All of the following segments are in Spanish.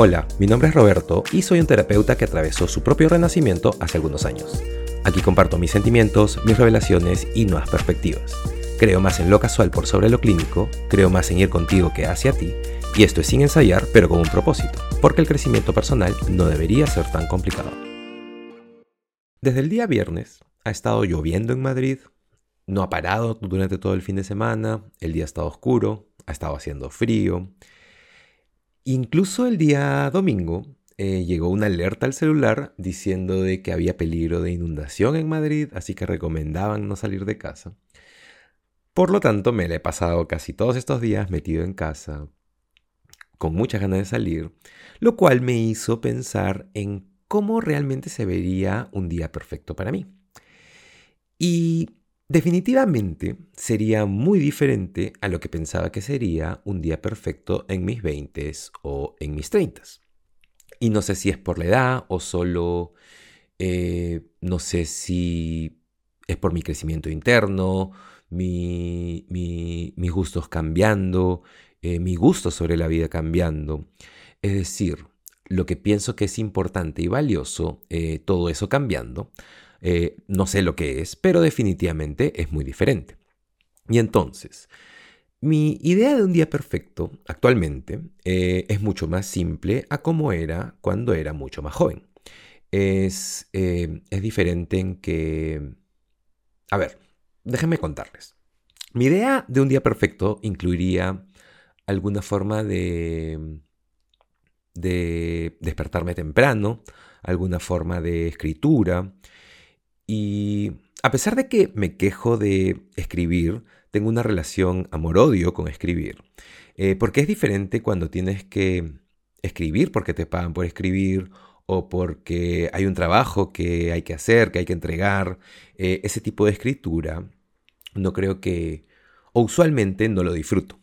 Hola, mi nombre es Roberto y soy un terapeuta que atravesó su propio renacimiento hace algunos años. Aquí comparto mis sentimientos, mis revelaciones y nuevas perspectivas. Creo más en lo casual por sobre lo clínico, creo más en ir contigo que hacia ti, y esto es sin ensayar, pero con un propósito, porque el crecimiento personal no debería ser tan complicado. Desde el día viernes ha estado lloviendo en Madrid, no ha parado durante todo el fin de semana, el día ha estado oscuro, ha estado haciendo frío, Incluso el día domingo eh, llegó una alerta al celular diciendo de que había peligro de inundación en Madrid, así que recomendaban no salir de casa. Por lo tanto, me la he pasado casi todos estos días metido en casa, con muchas ganas de salir, lo cual me hizo pensar en cómo realmente se vería un día perfecto para mí. Y Definitivamente sería muy diferente a lo que pensaba que sería un día perfecto en mis 20 o en mis 30. Y no sé si es por la edad o solo, eh, no sé si es por mi crecimiento interno, mi, mis gustos cambiando, eh, mi gusto sobre la vida cambiando. Es decir, lo que pienso que es importante y valioso, eh, todo eso cambiando. Eh, no sé lo que es, pero definitivamente es muy diferente. Y entonces, mi idea de un día perfecto actualmente eh, es mucho más simple a como era cuando era mucho más joven. Es, eh, es diferente en que... A ver, déjenme contarles. Mi idea de un día perfecto incluiría alguna forma de, de despertarme temprano, alguna forma de escritura, y a pesar de que me quejo de escribir, tengo una relación amor-odio con escribir. Eh, porque es diferente cuando tienes que escribir porque te pagan por escribir o porque hay un trabajo que hay que hacer, que hay que entregar. Eh, ese tipo de escritura no creo que, o usualmente no lo disfruto.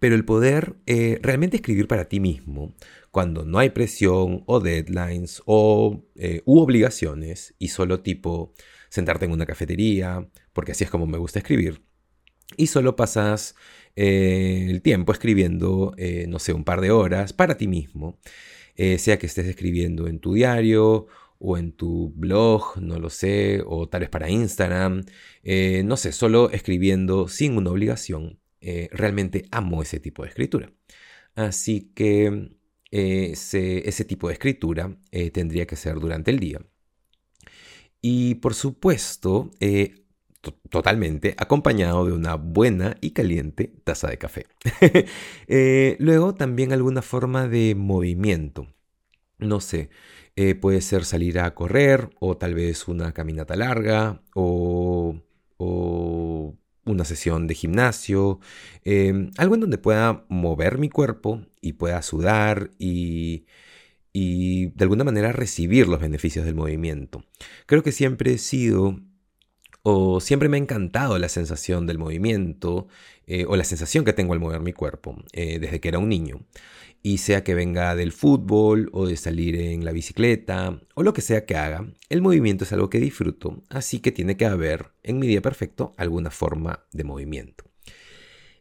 Pero el poder eh, realmente escribir para ti mismo, cuando no hay presión o deadlines o eh, u obligaciones y solo tipo sentarte en una cafetería, porque así es como me gusta escribir, y solo pasas eh, el tiempo escribiendo, eh, no sé, un par de horas para ti mismo, sea que estés escribiendo en tu diario o en tu blog, no lo sé, o tal vez para Instagram, no sé, solo escribiendo sin una obligación. realmente amo ese tipo de escritura. Así que ese, tipo de escritura eh, tendría que ser durante el día. Y por supuesto, eh, totalmente acompañado de una buena y caliente taza de café. Eh, luego también alguna forma de movimiento. No sé, puede ser salir a correr o tal vez una caminata larga o una sesión de gimnasio, em, algo en donde pueda mover mi cuerpo y pueda sudar y, de alguna manera recibir los beneficios del movimiento. Creo que siempre he sido o siempre me ha encantado la sensación del movimiento eh, o la sensación que tengo al mover mi cuerpo eh, desde que era un niño y sea que venga del fútbol o de salir en la bicicleta o lo que sea que haga, el movimiento es algo que disfruto, así que tiene que haber en mi día perfecto alguna forma de movimiento.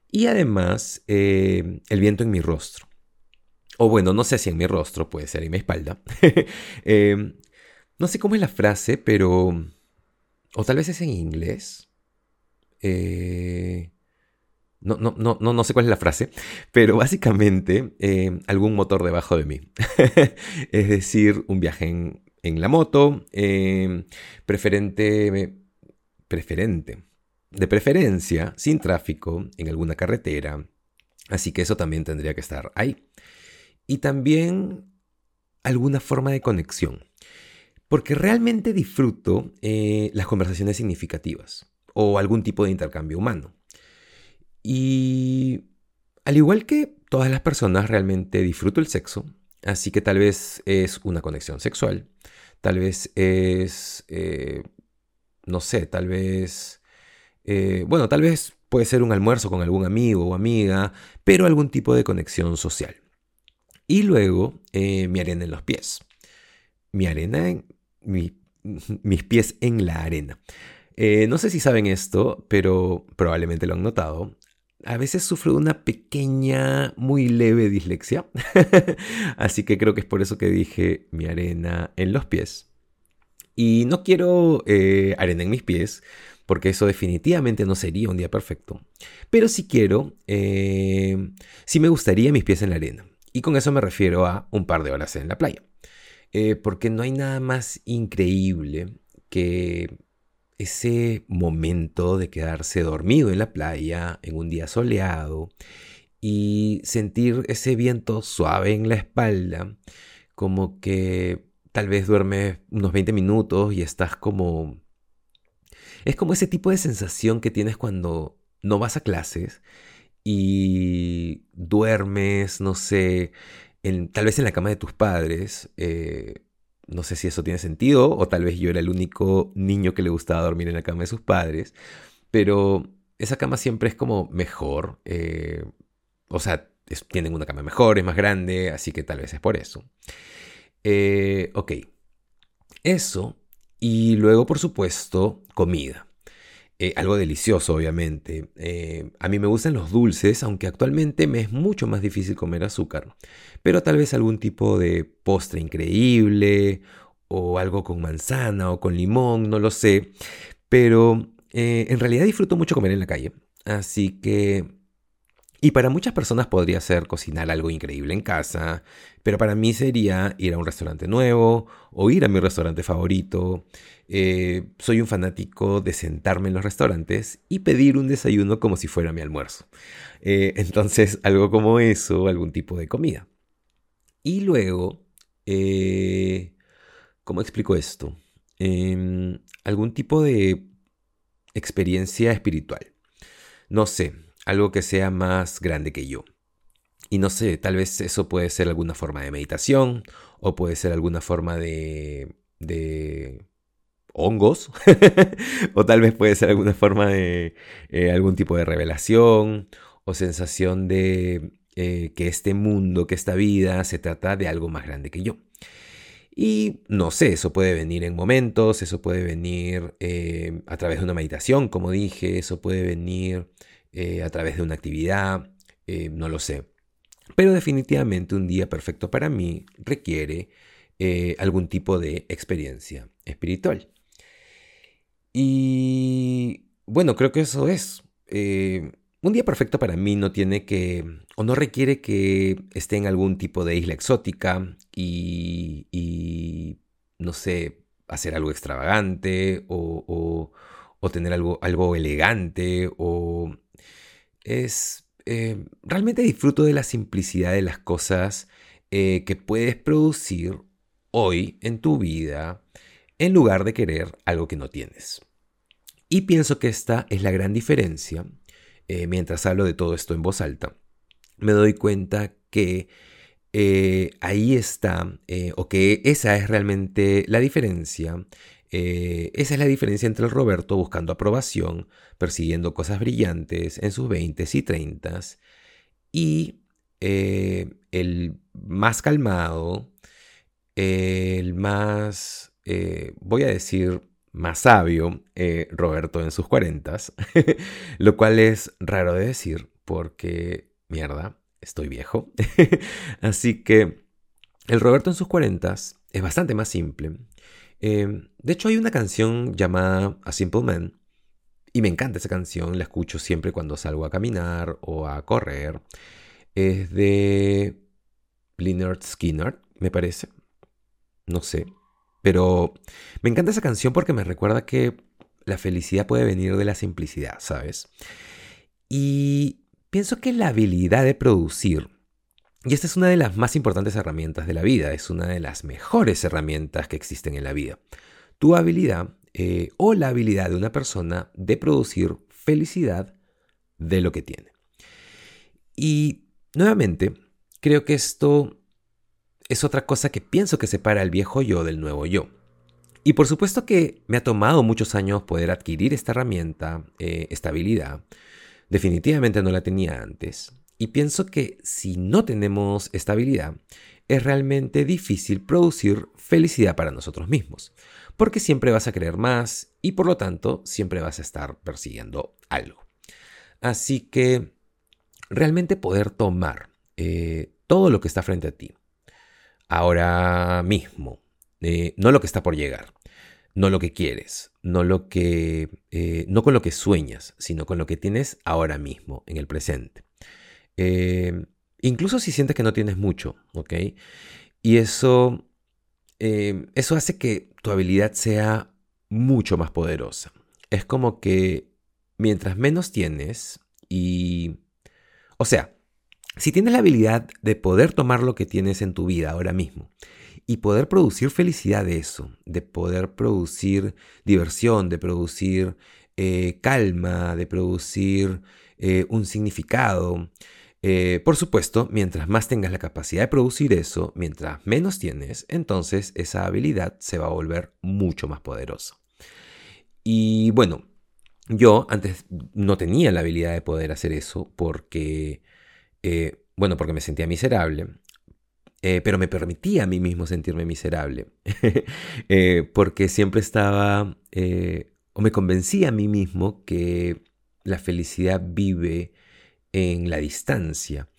Y además, eh, el viento en mi rostro. O bueno, no sé si en mi rostro, puede ser en mi espalda. Eh, no sé cómo es la frase, pero... O tal vez es en inglés. Eh, no, no, no, no, sé cuál es la frase, pero básicamente eh, algún motor debajo de mí. es decir, un viaje en, la moto, eh, preferente, preferente, de preferencia, sin tráfico, en alguna carretera. Así que eso también tendría que estar ahí. Y también alguna forma de conexión. Porque realmente disfruto eh, las conversaciones significativas o algún tipo de intercambio humano. Y al igual que todas las personas, realmente disfruto el sexo, así que tal vez es una conexión sexual, tal vez es, eh, no sé, tal vez, eh, bueno, tal vez puede ser un almuerzo con algún amigo o amiga, pero algún tipo de conexión social. Y luego eh, mi arena en los pies. Mi arena en mis pies en la arena. no sé si saben esto, pero probablemente lo han notado a veces sufro de una pequeña, muy leve dislexia. Así que creo que es por eso que dije mi arena en los pies. Y no quiero eh, arena en mis pies, porque eso definitivamente no sería un día perfecto. Pero sí quiero, eh, sí me gustaría mis pies en la arena. Y con eso me refiero a un par de horas en la playa. Eh, porque no hay nada más increíble que ese momento de quedarse dormido en la playa en un día soleado y sentir ese viento suave en la espalda, como que tal vez duermes unos 20 minutos y estás como... Es como ese tipo de sensación que tienes cuando no vas a clases y duermes, no sé, tal vez en la cama de tus padres. Eh, no sé si eso tiene sentido o tal vez yo era el único niño que le gustaba dormir en la cama de sus padres, pero esa cama siempre es como mejor, eh, o sea, tienen una cama mejor, es más grande, así que tal vez es por eso. Eh, ok, eso y luego por supuesto comida. Eh, algo delicioso, obviamente. Eh, a mí me gustan los dulces, aunque actualmente me es mucho más difícil comer azúcar. Pero tal vez algún tipo de postre increíble, o algo con manzana o con limón, no lo sé. Pero eh, en realidad disfruto mucho comer en la calle. Así que y para muchas personas podría ser cocinar algo increíble en casa, pero para mí sería ir a un restaurante nuevo o ir a mi restaurante favorito. Eh, soy un fanático de sentarme en los restaurantes y pedir un desayuno como si fuera mi almuerzo. Eh, entonces, algo como eso, algún tipo de comida. Y luego, eh, ¿cómo explico esto? Em, algún tipo de experiencia espiritual. No sé, algo que sea más grande que yo. Y no sé, tal vez eso puede ser alguna forma de meditación o puede ser alguna forma de, de hongos o tal vez puede ser alguna forma de eh, algún tipo de revelación o sensación de eh, que este mundo, que esta vida se trata de algo más grande que yo. Y no sé, eso puede venir en momentos, eso puede venir eh, a través de una meditación, como dije, eso puede venir eh, a través de una actividad, eh, no lo sé. Pero definitivamente un día perfecto para mí requiere eh, algún tipo de experiencia espiritual. Y bueno, creo que eso es. un día perfecto para mí no tiene que, o no requiere que esté en algún tipo de isla exótica y, no sé, hacer algo extravagante o, o tener algo, algo elegante o es... Eh, realmente disfruto de la simplicidad de las cosas eh, que puedes producir hoy en tu vida en lugar de querer algo que no tienes. Y pienso que esta es la gran diferencia. Eh, mientras hablo de todo esto en voz alta, me doy cuenta que ahí está, o que esa es realmente la diferencia eh, esa es la diferencia entre el Roberto buscando aprobación, persiguiendo cosas brillantes en sus 20 y 30 y eh, el más calmado, el más, eh, voy a decir, más sabio, Roberto en sus 40, lo cual es raro de decir porque, mierda, estoy viejo. Así que el Roberto en sus 40 es bastante más simple Em, de hecho, hay una canción llamada A Simple Man. Y me encanta esa canción, la escucho siempre cuando salgo a caminar o a correr. Es de Leonard Skinner, me parece. No sé. Pero me encanta esa canción porque me recuerda que la felicidad puede venir de la simplicidad, ¿sabes? Y pienso que la habilidad de producir y esta es una de las más importantes herramientas de la vida, es una de las mejores herramientas que existen en la vida. Tu habilidad eh, o la habilidad de una persona de producir felicidad de lo que tiene. Y nuevamente, creo que esto es otra cosa que pienso que separa al viejo yo del nuevo yo. Y por supuesto que me ha tomado muchos años poder adquirir esta herramienta, eh, esta habilidad. Definitivamente no la tenía antes. Y pienso que si no tenemos estabilidad, es realmente difícil producir felicidad para nosotros mismos, porque siempre vas a querer más y por lo tanto siempre vas a estar persiguiendo algo. Así que realmente poder tomar eh, todo lo que está frente a ti, ahora mismo, eh, no lo que está por llegar, no lo que quieres, no, lo que, eh, no con lo que sueñas, sino con lo que tienes ahora mismo, en el presente. Incluso si sientes que no tienes mucho, ¿ok? Y eso, eso hace que tu habilidad sea mucho más poderosa. Es como que mientras menos tienes y... O sea, si tienes la habilidad de poder tomar lo que tienes en tu vida ahora mismo y poder producir felicidad de eso, de poder producir diversión, de producir eh, calma, de producir eh, un significado, eh, por supuesto, mientras más tengas la capacidad de producir eso, mientras menos tienes, entonces esa habilidad se va a volver mucho más poderosa. Y bueno, yo antes no tenía la habilidad de poder hacer eso porque, eh, bueno, porque me sentía miserable, eh, pero me permitía a mí mismo sentirme miserable, porque siempre estaba, o me convencía a mí mismo que la felicidad vive en la distancia,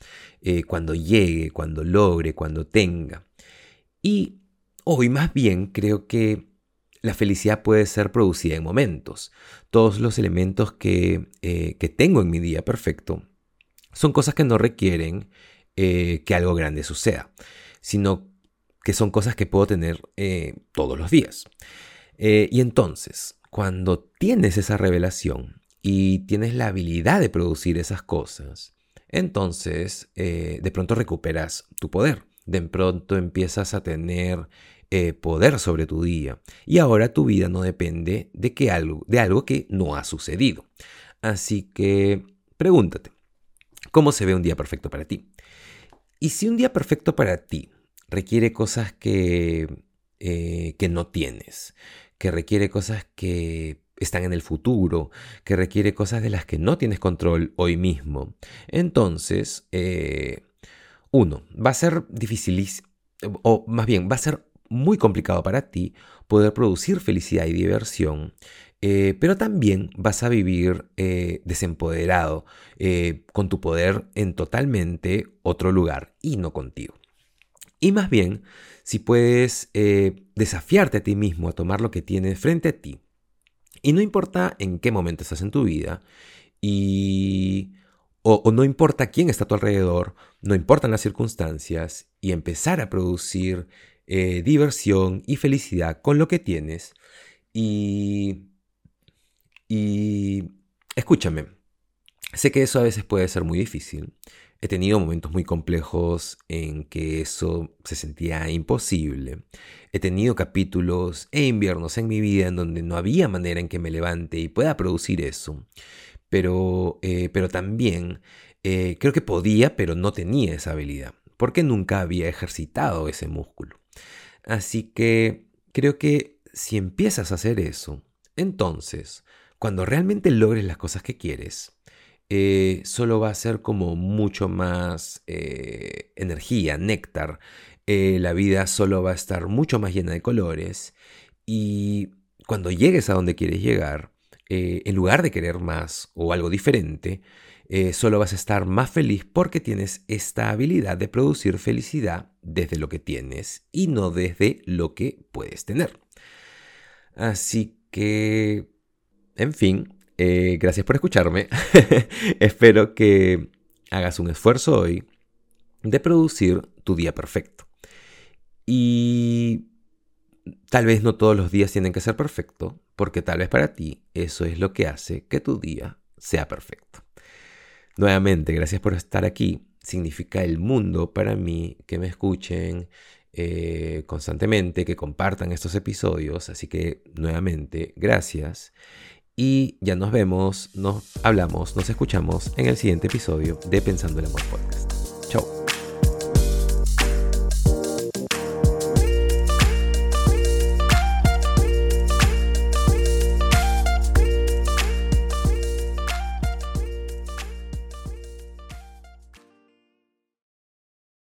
cuando llegue, cuando logre, cuando tenga. Y hoy más bien creo que la felicidad puede ser producida en momentos. Todos los elementos que, eh, tengo en mi día perfecto son cosas que no requieren eh, que algo grande suceda, sino que son cosas que puedo tener eh, todos los días. y entonces, cuando tienes esa revelación y tienes la habilidad de producir esas cosas, entonces de pronto recuperas tu poder. De pronto empiezas a tener eh, poder sobre tu día. Y ahora tu vida no depende de, que algo, de algo que no ha sucedido. Así que pregúntate, ¿cómo se ve un día perfecto para ti? Y si un día perfecto para ti requiere cosas que, eh, que no tienes, que requiere cosas que están en el futuro, que requiere cosas de las que no tienes control hoy mismo, entonces, eh, uno, va a ser difícil, o más bien, va a ser muy complicado para ti poder producir felicidad y diversión, eh, pero también vas a vivir eh, desempoderado, con tu poder en totalmente otro lugar y no contigo. Y más bien, si puedes desafiarte a ti mismo a tomar lo que tienes frente a ti, y no importa en qué momento estás en tu vida, y o, no importa quién está a tu alrededor, no importan las circunstancias, y empezar a producir eh, diversión y felicidad con lo que tienes. Y, y escúchame, sé que eso a veces puede ser muy difícil. He tenido momentos muy complejos en que eso se sentía imposible. He tenido capítulos e inviernos en mi vida en donde no había manera en que me levante y pueda producir eso. Pero, eh, pero también eh, creo que podía, pero no tenía esa habilidad, porque nunca había ejercitado ese músculo. Así que creo que si empiezas a hacer eso, entonces, cuando realmente logres las cosas que quieres, eh, solo va a ser como mucho más eh, energía, néctar. Eh, la vida solo va a estar mucho más llena de colores. Y cuando llegues a donde quieres llegar, en lugar de querer más o algo diferente, solo vas a estar más feliz porque tienes esta habilidad de producir felicidad desde lo que tienes y no desde lo que puedes tener. Así que, en fin, eh, gracias por escucharme. Espero que hagas un esfuerzo hoy de producir tu día perfecto. Y tal vez no todos los días tienen que ser perfecto, porque tal vez para ti eso es lo que hace que tu día sea perfecto. Nuevamente, gracias por estar aquí. Significa el mundo para mí que me escuchen eh, constantemente, que compartan estos episodios. Así que, nuevamente, gracias. Y ya nos vemos, nos hablamos, nos escuchamos en el siguiente episodio de Pensando el Amor Podcast.